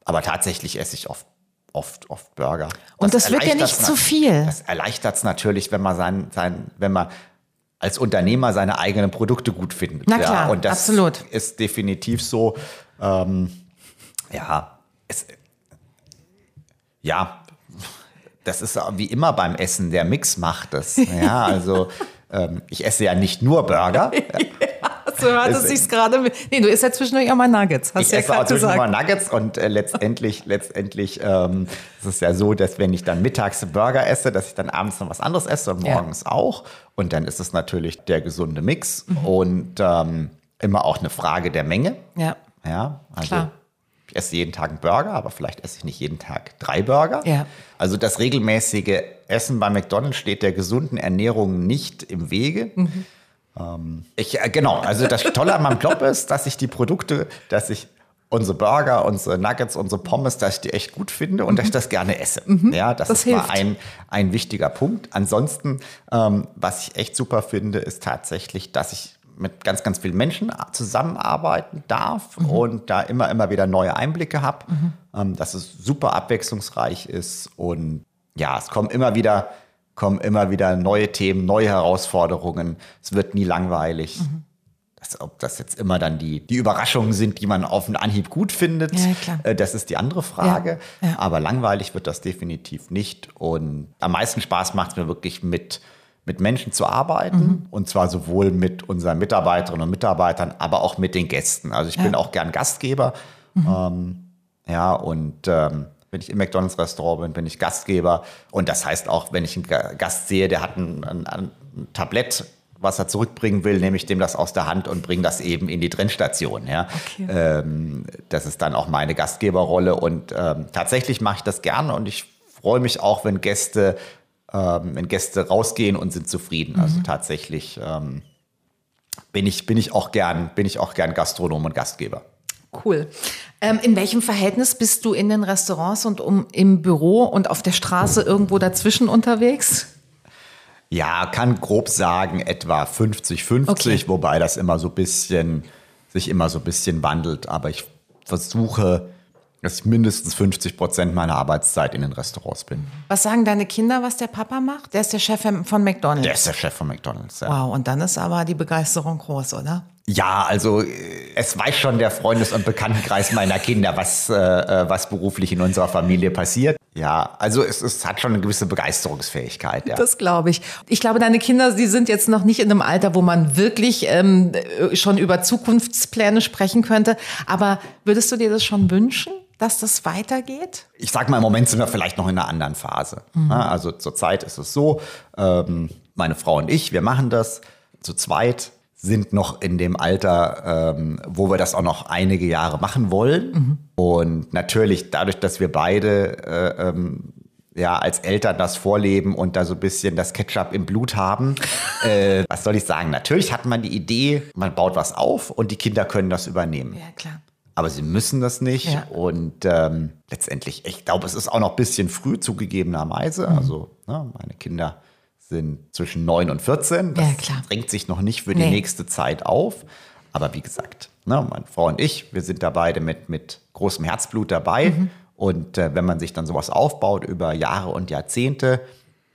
Aber tatsächlich esse ich oft oft, oft Burger. Das und das wird ja nicht zu viel. Das erleichtert es natürlich, wenn man sein, sein, wenn man als Unternehmer seine eigenen Produkte gut findet. Na klar, ja, und das absolut. ist definitiv so. Ähm, ja, es, ja, das ist wie immer beim Essen, der Mix macht das. Ja, also ähm, ich esse ja nicht nur Burger. so hört es sich gerade. Nee, du isst ja zwischendurch auch mal Nuggets. Hast ich ja esse auch zwischendurch mal Nuggets und äh, letztendlich, letztendlich ähm, ist es ja so, dass wenn ich dann mittags Burger esse, dass ich dann abends noch was anderes esse und morgens ja. auch. Und dann ist es natürlich der gesunde Mix mhm. und ähm, immer auch eine Frage der Menge. Ja. Ja, also Klar. ich esse jeden Tag einen Burger, aber vielleicht esse ich nicht jeden Tag drei Burger. Ja. Also das regelmäßige Essen bei McDonald's steht der gesunden Ernährung nicht im Wege. Mhm. Ähm, ich, äh, genau, also das Tolle an meinem Job ist, dass ich die Produkte, dass ich unsere Burger, unsere Nuggets, unsere Pommes, dass ich die echt gut finde und mhm. dass ich das gerne esse. Mhm. Ja, das, das ist hilft. mal ein, ein wichtiger Punkt. Ansonsten, ähm, was ich echt super finde, ist tatsächlich, dass ich mit ganz, ganz vielen Menschen zusammenarbeiten darf mhm. und da immer, immer wieder neue Einblicke habe, mhm. ähm, dass es super abwechslungsreich ist und ja, es kommen immer wieder kommen immer wieder neue Themen, neue Herausforderungen. Es wird nie langweilig. Mhm. Das, ob das jetzt immer dann die, die Überraschungen sind, die man auf den Anhieb gut findet, ja, äh, das ist die andere Frage. Ja, ja. Aber langweilig wird das definitiv nicht. Und am meisten Spaß macht es mir wirklich mit, mit Menschen zu arbeiten. Mhm. Und zwar sowohl mit unseren Mitarbeiterinnen und Mitarbeitern, aber auch mit den Gästen. Also ich bin auch gern Gastgeber. Mhm. Ähm, ja, und ähm, wenn ich im McDonalds-Restaurant bin, bin ich Gastgeber. Und das heißt auch, wenn ich einen Gast sehe, der hat ein, ein, ein Tablett, was er zurückbringen will, nehme ich dem das aus der Hand und bringe das eben in die Trennstation. Ja? Okay. Ähm, das ist dann auch meine Gastgeberrolle. Und ähm, tatsächlich mache ich das gerne und ich freue mich auch, wenn Gäste, ähm, wenn Gäste rausgehen und sind zufrieden. Also mhm. Also tatsächlich ähm, bin, ich, bin, ich auch gern, bin ich auch gern Gastronom und Gastgeber. Cool. Ähm, in welchem Verhältnis bist du in den Restaurants und um, im Büro und auf der Straße irgendwo dazwischen unterwegs? Ja, kann grob sagen etwa 50-50, okay. wobei das immer so ein bisschen, sich immer so ein bisschen wandelt. Aber ich versuche, dass ich mindestens 50 Prozent meiner Arbeitszeit in den Restaurants bin. Was sagen deine Kinder, was der Papa macht? Der ist der Chef von McDonald's. Der ist der Chef von McDonald's, ja. Wow, und dann ist aber die Begeisterung groß, oder? Ja, also äh, es weiß schon der Freundes- und Bekanntenkreis meiner Kinder, was, äh, äh, was beruflich in unserer Familie passiert. Ja, also es, es hat schon eine gewisse Begeisterungsfähigkeit. Ja. Das glaube ich. Ich glaube, deine Kinder, die sind jetzt noch nicht in einem Alter, wo man wirklich ähm, schon über Zukunftspläne sprechen könnte. Aber würdest du dir das schon wünschen? dass das weitergeht? Ich sag mal, im Moment sind wir vielleicht noch in einer anderen Phase. Mhm. Also zurzeit ist es so, ähm, meine Frau und ich, wir machen das zu zweit sind noch in dem Alter, ähm, wo wir das auch noch einige Jahre machen wollen. Mhm. Und natürlich dadurch, dass wir beide äh, ähm, ja als Eltern das vorleben und da so ein bisschen das Ketchup im Blut haben, äh, was soll ich sagen? Natürlich hat man die Idee, man baut was auf und die Kinder können das übernehmen. Ja, klar. Aber sie müssen das nicht. Ja. Und ähm, letztendlich, ich glaube, es ist auch noch ein bisschen früh zugegebenerweise. Mhm. Also ne, meine Kinder sind zwischen 9 und 14. Das ja, drängt sich noch nicht für die nee. nächste Zeit auf. Aber wie gesagt, ne, meine Frau und ich, wir sind da beide mit, mit großem Herzblut dabei. Mhm. Und äh, wenn man sich dann sowas aufbaut über Jahre und Jahrzehnte,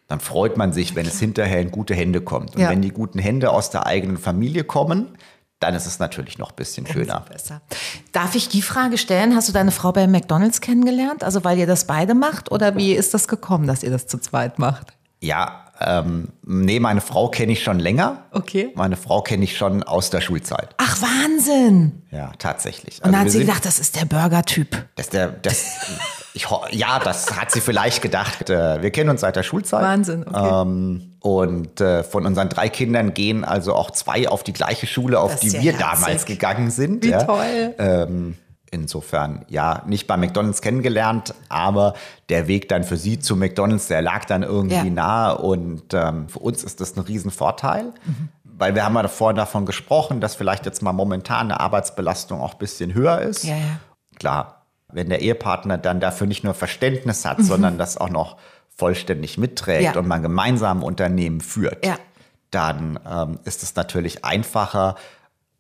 dann freut man sich, wenn es hinterher in gute Hände kommt. Und ja. wenn die guten Hände aus der eigenen Familie kommen, dann ist es natürlich noch ein bisschen schöner. Darf ich die Frage stellen? Hast du deine Frau bei McDonalds kennengelernt? Also weil ihr das beide macht? Oder wie ist das gekommen, dass ihr das zu zweit macht? Ja, ähm, nee, meine Frau kenne ich schon länger. Okay. Meine Frau kenne ich schon aus der Schulzeit. Ach, Wahnsinn. Ja, tatsächlich. Und also dann hat sie gedacht, das ist der Burger-Typ. Das der, das, ich, ja, das hat sie vielleicht gedacht. Äh, wir kennen uns seit der Schulzeit. Wahnsinn, okay. Ähm, und äh, von unseren drei Kindern gehen also auch zwei auf die gleiche Schule, auf die ja wir herzig. damals gegangen sind. Wie ja. toll. Ähm, Insofern, ja, nicht bei McDonalds kennengelernt, aber der Weg dann für sie zu McDonalds, der lag dann irgendwie ja. nahe und ähm, für uns ist das ein Riesenvorteil, mhm. weil wir haben ja vorhin davon gesprochen, dass vielleicht jetzt mal momentan eine Arbeitsbelastung auch ein bisschen höher ist. Ja, ja. Klar, wenn der Ehepartner dann dafür nicht nur Verständnis hat, mhm. sondern das auch noch vollständig mitträgt ja. und man gemeinsam ein Unternehmen führt, dann ähm, ist es natürlich einfacher,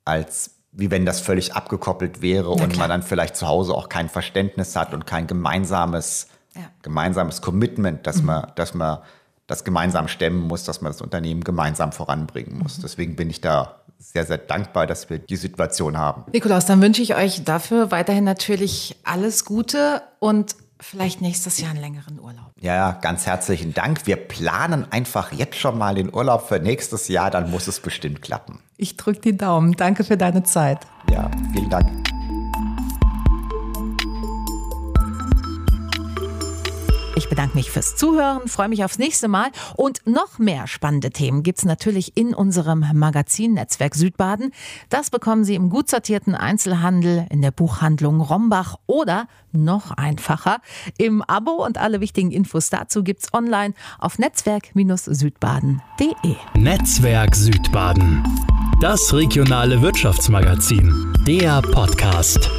als wie wenn das völlig abgekoppelt wäre und man dann vielleicht zu Hause auch kein Verständnis hat und kein gemeinsames, ja. gemeinsames Commitment, dass mhm. man, dass man das gemeinsam stemmen muss, dass man das Unternehmen gemeinsam voranbringen muss. Mhm. Deswegen bin ich da sehr, sehr dankbar, dass wir die Situation haben. Nikolaus, dann wünsche ich euch dafür weiterhin natürlich alles Gute und vielleicht nächstes Jahr einen längeren Urlaub. Ja, ganz herzlichen Dank. Wir planen einfach jetzt schon mal den Urlaub für nächstes Jahr, dann muss es bestimmt klappen. Ich drücke die Daumen. Danke für deine Zeit. Ja, vielen Dank. Ich bedanke mich fürs Zuhören, freue mich aufs nächste Mal und noch mehr spannende Themen gibt es natürlich in unserem Magazin Netzwerk Südbaden. Das bekommen Sie im gut sortierten Einzelhandel, in der Buchhandlung Rombach oder noch einfacher im Abo und alle wichtigen Infos dazu gibt es online auf netzwerk-südbaden.de. Netzwerk Südbaden. Das regionale Wirtschaftsmagazin. Der Podcast.